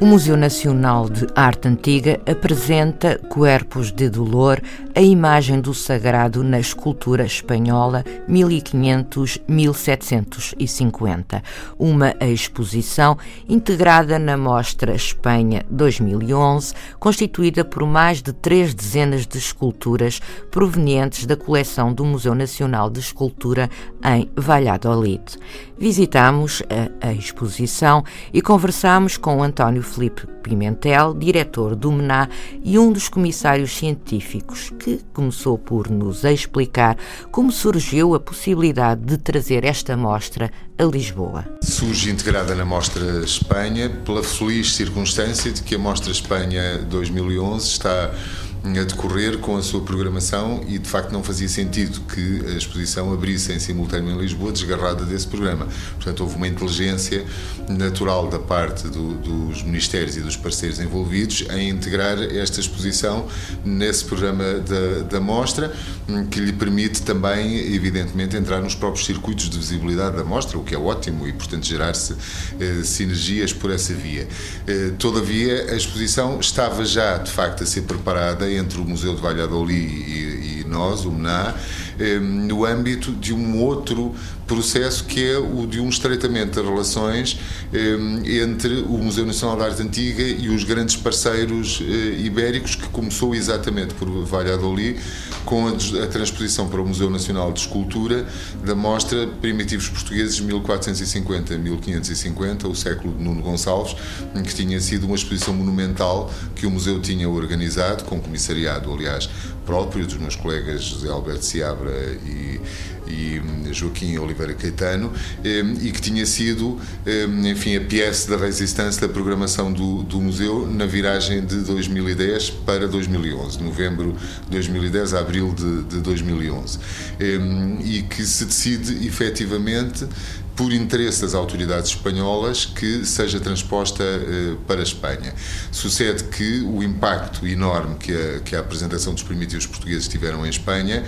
O Museu Nacional de Arte Antiga apresenta Cuerpos de Dolor, a imagem do sagrado na escultura espanhola 1500-1750, uma exposição integrada na Mostra Espanha 2011, constituída por mais de três dezenas de esculturas provenientes da coleção do Museu Nacional de Escultura em Valladolid. Visitamos a, a exposição e conversamos com António Felipe Pimentel, diretor do MENA e um dos comissários científicos, que começou por nos explicar como surgiu a possibilidade de trazer esta mostra a Lisboa. Surge integrada na Mostra Espanha pela feliz circunstância de que a Mostra Espanha 2011 está a decorrer com a sua programação e de facto não fazia sentido que a exposição abrisse em simultâneo em Lisboa desgarrada desse programa. Portanto, houve uma inteligência natural da parte do, dos ministérios e dos parceiros envolvidos em integrar esta exposição nesse programa da, da mostra, que lhe permite também, evidentemente, entrar nos próprios circuitos de visibilidade da mostra, o que é ótimo e, portanto, gerar-se eh, sinergias por essa via. Eh, todavia, a exposição estava já, de facto, a ser preparada entre o Museu de Valladolid e, e nós, o MENA, eh, no âmbito de um outro processo que é o de um estreitamento de relações eh, entre o Museu Nacional de Arte Antiga e os grandes parceiros eh, ibéricos, que começou exatamente por Valladolid, com a, a transposição para o Museu Nacional de Escultura da mostra Primitivos Portugueses 1450-1550, o século de Nuno Gonçalves, que tinha sido uma exposição monumental que o museu tinha organizado, com comissariado, aliás, próprio dos meus colegas José Alberto Seabra e e Joaquim Oliveira Caetano, e que tinha sido, enfim, a pièce da resistência da programação do, do museu na viragem de 2010 para 2011, novembro de 2010 a abril de, de 2011, e que se decide efetivamente por interesse das autoridades espanholas, que seja transposta eh, para a Espanha. Sucede que o impacto enorme que a, que a apresentação dos primitivos portugueses tiveram em Espanha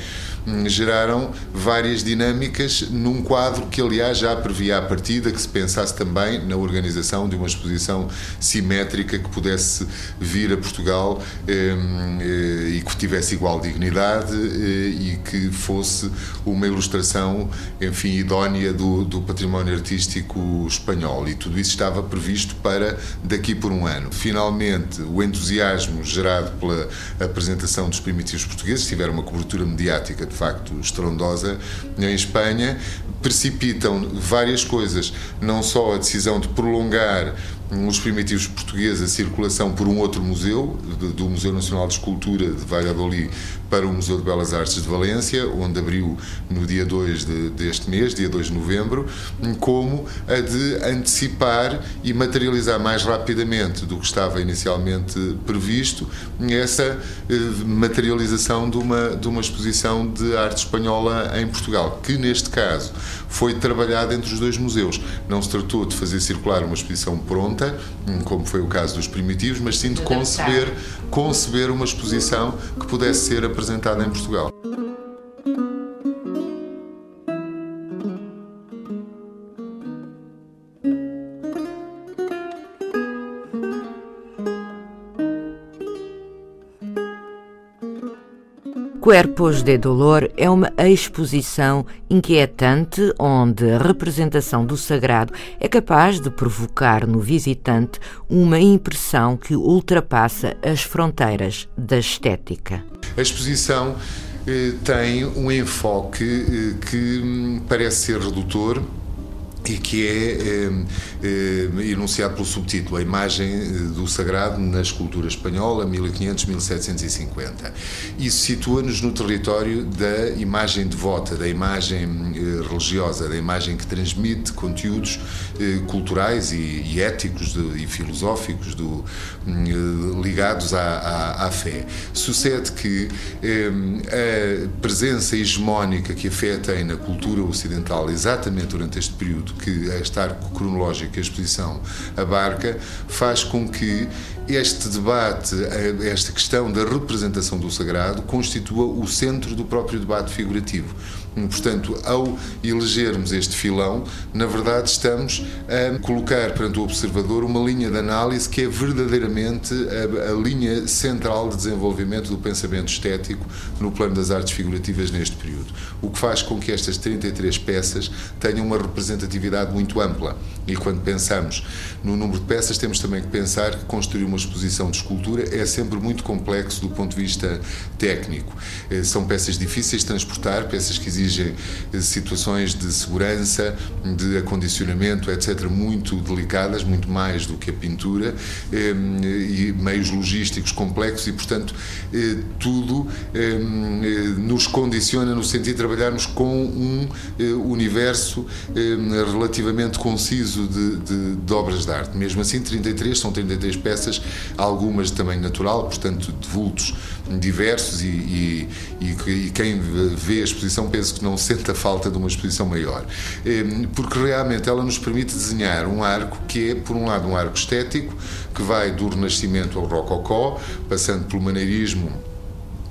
geraram várias dinâmicas num quadro que, aliás, já previa à partida que se pensasse também na organização de uma exposição simétrica que pudesse vir a Portugal eh, eh, e que tivesse igual dignidade e que fosse uma ilustração, enfim, idónea do, do património artístico espanhol e tudo isso estava previsto para daqui por um ano. Finalmente, o entusiasmo gerado pela apresentação dos primitivos portugueses, tiveram uma cobertura mediática de facto estrondosa em Espanha, precipitam várias coisas, não só a decisão de prolongar os primitivos portugueses a circulação por um outro museu, do Museu Nacional de Escultura de Valladolid para o Museu de Belas Artes de Valência, onde abriu no dia 2 de, deste mês, dia 2 de novembro, como a de antecipar e materializar mais rapidamente do que estava inicialmente previsto essa eh, materialização de uma, de uma exposição de arte espanhola em Portugal, que neste caso foi trabalhada entre os dois museus. Não se tratou de fazer circular uma exposição pronta, como foi o caso dos primitivos, mas sim de conceber, conceber uma exposição que pudesse ser apresentada apresentada em Portugal. Cuerpos de Dolor é uma exposição inquietante onde a representação do sagrado é capaz de provocar no visitante uma impressão que ultrapassa as fronteiras da estética. A exposição eh, tem um enfoque eh, que hum, parece ser redutor e que é, é, enunciado pelo subtítulo A Imagem eh, do Sagrado na Escultura Espanhola, 1500-1750. Isso situa-nos no território da imagem devota, da imagem eh, religiosa, da imagem que transmite conteúdos eh, culturais e, e éticos de, e filosóficos do, hum, ligados à, à, à, fé. Sucede que a presença hegemónica que a fé tem na cultura ocidental, exatamente durante este período, que esta arco cronológico que a exposição abarca faz com que este debate, esta questão da representação do sagrado, constitua o centro do próprio debate figurativo. Portanto, ao elegermos este filão, na verdade estamos a colocar perante o observador uma linha de análise que é verdadeiramente a, a linha central de desenvolvimento do pensamento estético no plano das artes figurativas neste período. O que faz com que estas 33 peças tenham uma representatividade muito ampla. E quando pensamos no número de peças, temos também que pensar que construir uma exposição de escultura é sempre muito complexo do ponto de vista técnico. Eh, são peças difíceis de transportar, peças que exigem eh, situações de segurança, de acondicionamento, etc., muito delicadas, muito mais do que a pintura, eh, e meios logísticos complexos, e, portanto, tudo nos condiciona no sentido de trabalharmos com um universo relativamente conciso de, de, de obras de arte. Mesmo assim, 33 são 33 peças algumas de tamanho natural, portanto de vultos diversos e, e, e, quem vê a exposição pensa que não sente a falta de uma exposição maior. Ehm, porque realmente ela nos permite desenhar um arco que é, por um lado, um arco estético, que vai do Renascimento ao Rococó, passando pelo maneirismo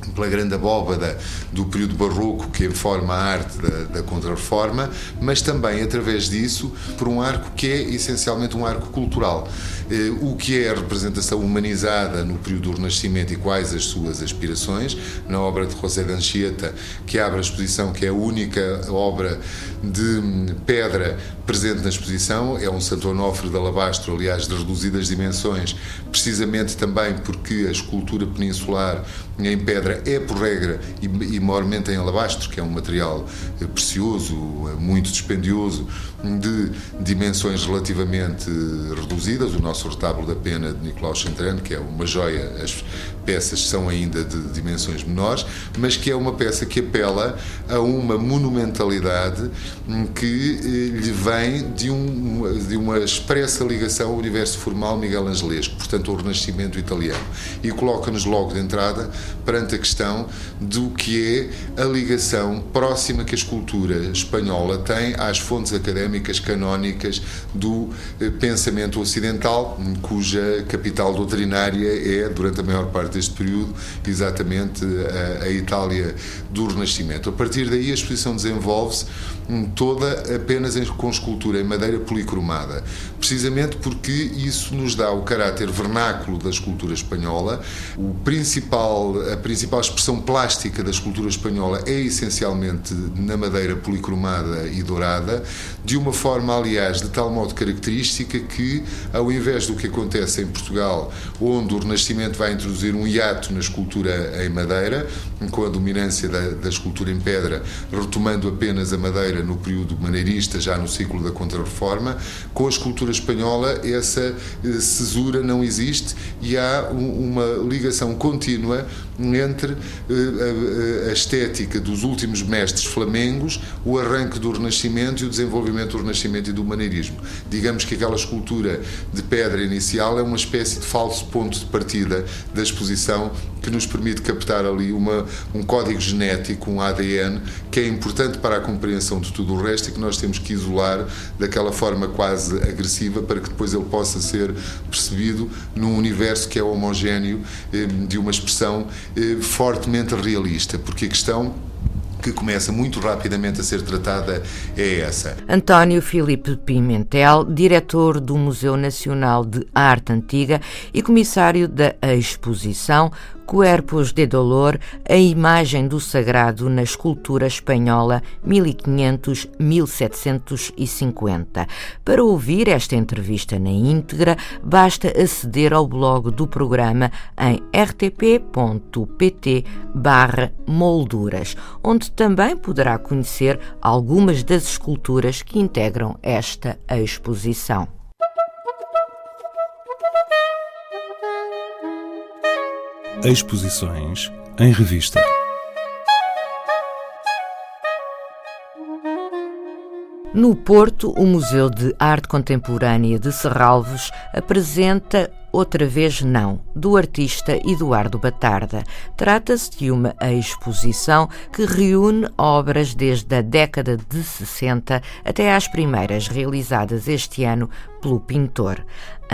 pela grande abóbada do período barroco que informa a arte da, da Contra-Reforma, mas também através disso por um arco que é essencialmente um arco cultural. Eh, o que é a representação humanizada no período do Renascimento e quais as suas aspirações, na obra de José de Anchieta, que abre a exposição, que é a única obra de pedra presente na exposição, é um Santo Onofre de alabastro, aliás, de reduzidas dimensões, precisamente também porque a escultura peninsular em pedra é, por regra, e, e maiormente em alabastro, que é um material eh, precioso, eh, muito dispendioso, de dimensões relativamente reduzidas. O nosso retábulo da pena de Nicolau Chantrano, que é uma joia, as peças são ainda de dimensões menores, mas que é uma peça que apela a uma monumentalidade hum, que eh, lhe vem de, um, de uma expressa ligação ao universo formal Miguel Angelesco, portanto, ao Renascimento italiano, e coloca-nos logo de entrada perante a questão do que é a ligação próxima que a escultura espanhola tem às fontes académicas canónicas do eh, pensamento ocidental, cuja capital doutrinária é, durante a maior parte deste período, exatamente a, a Itália do Renascimento. A partir daí, a exposição desenvolve-se toda apenas com escultura em madeira policromada, precisamente porque isso nos dá o caráter vernáculo da escultura espanhola. O principal, a principal expressão plástica da escultura espanhola é essencialmente na madeira policromada e dourada, de uma forma, aliás, de tal modo característica que, ao invés do que acontece em Portugal, onde o Renascimento vai introduzir um hiato na escultura em madeira, com a dominância da, da escultura em pedra, retomando apenas a madeira no período maneirista, já no ciclo da Contra-Reforma. Com a escultura espanhola, essa eh, cesura não existe e há uma ligação contínua entre eh, a estética dos últimos mestres flamengos, o arranque do Renascimento e o desenvolvimento do Renascimento e do maneirismo. Digamos que aquela escultura de pedra inicial é uma espécie de falso ponto de partida da exposição que nos permite captar ali uma, um código genético, um ADN, que é importante para a compreensão de tudo o resto e que nós temos que isolar daquela forma quase agressiva para que depois ele possa ser percebido num universo que é homogéneo eh, de uma expressão eh, fortemente realista, porque a questão que começa muito rapidamente a ser tratada é essa. António Filipe Pimentel, diretor do Museu Nacional de Arte Antiga e comissário da exposição Cuerpos de Dolor, a imagem do sagrado na escultura espanhola 1500-1750. Para ouvir esta entrevista na íntegra, basta aceder ao blog do programa em rtp.pt molduras, onde também poderá conhecer algumas das esculturas que integram esta exposição. Exposições em revista. No Porto, o Museu de Arte Contemporânea de Serralvos apresenta Outra vez não, do artista Eduardo Batarda. Trata-se de uma exposição que reúne obras desde a década de 60 até às primeiras realizadas este ano pelo pintor.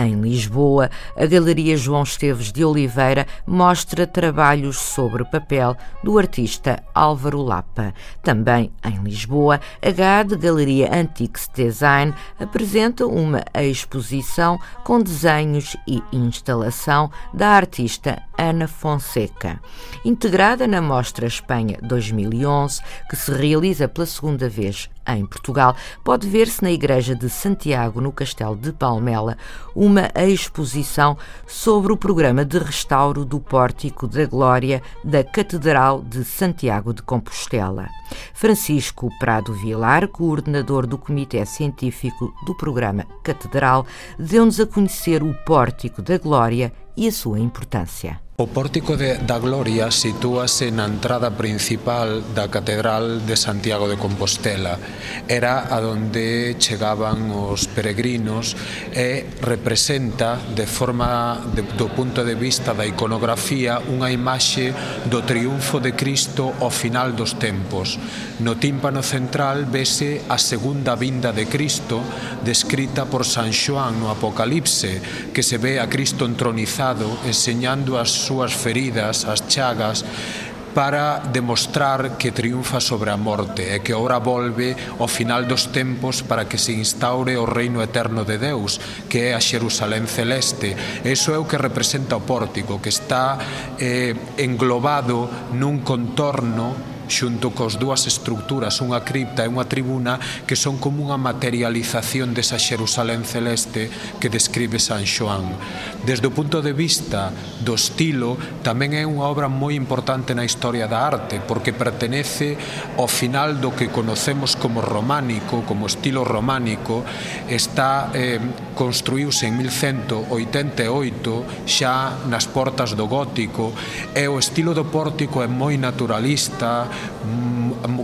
Em Lisboa, a Galeria João Esteves de Oliveira mostra trabalhos sobre papel do artista Álvaro Lapa. Também em Lisboa, a GAD Galeria Antiques Design apresenta uma exposição com desenhos e instalação da artista Ana Fonseca. Integrada na Mostra Espanha 2011, que se realiza pela segunda vez em Portugal, pode ver-se na Igreja de Santiago, no Castelo de Palmela, uma exposição sobre o programa de restauro do Pórtico da Glória da Catedral de Santiago de Compostela. Francisco Prado Vilar, coordenador do Comitê Científico do programa Catedral, deu-nos a conhecer o Pórtico da Glória e a sua importância. O pórtico de, da Gloria sitúase na entrada principal da Catedral de Santiago de Compostela. Era a donde chegaban os peregrinos e representa de forma de, do punto de vista da iconografía unha imaxe do triunfo de Cristo ao final dos tempos. No tímpano central vese a segunda vinda de Cristo descrita por San Xoán no Apocalipse, que se ve a Cristo entronizado enseñando as súas feridas, as chagas, para demostrar que triunfa sobre a morte e que ora volve ao final dos tempos para que se instaure o reino eterno de Deus, que é a Xerusalén celeste. Eso é o que representa o pórtico, que está eh, englobado nun contorno xunto cos dúas estructuras, unha cripta e unha tribuna, que son como unha materialización desa Xerusalén celeste que describe San Xoán. Desde o punto de vista do estilo, tamén é unha obra moi importante na historia da arte, porque pertenece ao final do que conocemos como románico, como estilo románico, está eh, construíuse en 1188 xa nas portas do gótico e o estilo do pórtico é moi naturalista, moi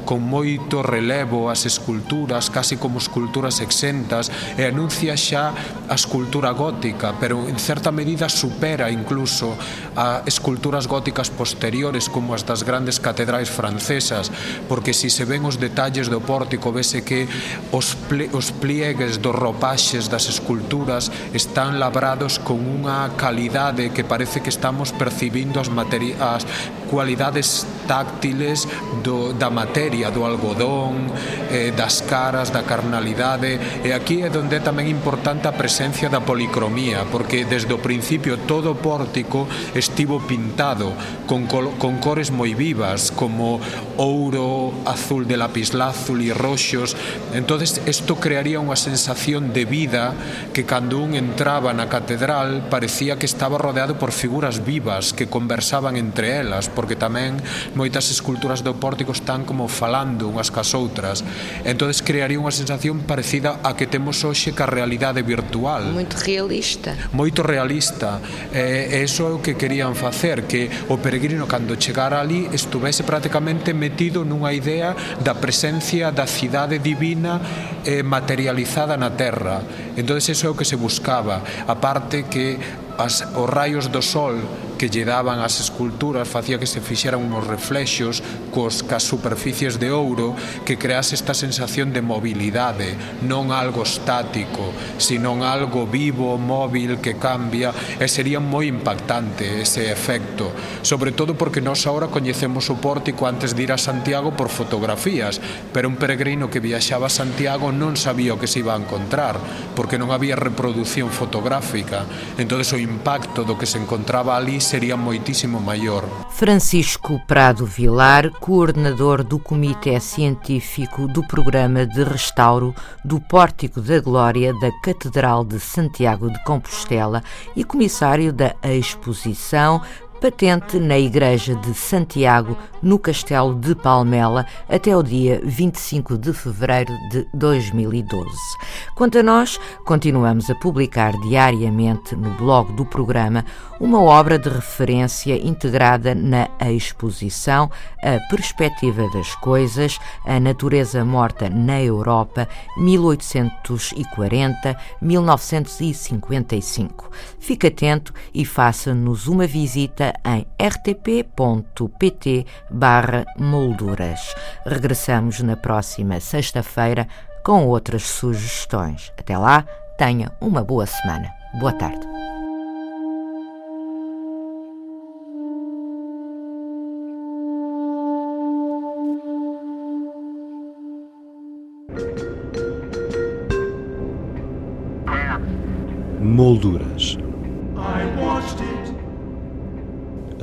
con moito relevo as esculturas, casi como esculturas exentas, e anuncia xa a escultura gótica, pero en certa medida supera incluso a esculturas góticas posteriores como as das grandes catedrais francesas, porque si se ven os detalles do pórtico, vese que os, plie, os pliegues dos ropaxes das esculturas están labrados con unha calidade que parece que estamos percibindo as, materi as cualidades táctiles do, da materia do algodón, eh, das caras, da carnalidade, e aquí é onde é tamén importante a presencia da policromía, porque desde o principio todo o pórtico estivo pintado con, col con cores moi vivas, como ouro, azul de lapislázuli, roxos. Entonces, isto crearía unha sensación de vida que cando un entraba na catedral parecía que estaba rodeado por figuras vivas que conversaban entre elas, porque tamén moitas esculturas do pórtico están como falando unhas cas outras. Entonces crearía unha sensación parecida a que temos hoxe ca realidade virtual. Moito realista. Moito realista. E eh, eso é o que querían facer, que o peregrino cando chegara ali estuvese prácticamente metido nunha idea da presencia da cidade divina eh, materializada na terra. Entonces eso é o que se buscaba. A parte que as, os raios do sol que lle daban as esculturas facía que se fixeran uns reflexos cos cas superficies de ouro que crease esta sensación de mobilidade, non algo estático, sino algo vivo, móvil, que cambia, e sería moi impactante ese efecto, sobre todo porque nós agora coñecemos o pórtico antes de ir a Santiago por fotografías, pero un peregrino que viaxaba a Santiago non sabía o que se iba a encontrar, porque non había reproducción fotográfica, entonces o impacto do que se encontraba ali sería moitísimo maior. Francisco Prado Vilar, coordenador do Comitê Científico do Programa de Restauro do Pórtico da Glória da Catedral de Santiago de Compostela e comissário da exposição patente na Igreja de Santiago, no Castelo de Palmela, até o dia 25 de fevereiro de 2012. Quanto a nós, continuamos a publicar diariamente no blog do programa uma obra de referência integrada na exposição A Perspectiva das Coisas, a Natureza Morta na Europa, 1840-1955. Fique atento e faça-nos uma visita em rtp.pt barra molduras. Regressamos na próxima sexta-feira com outras sugestões. Até lá, tenha uma boa semana. Boa tarde.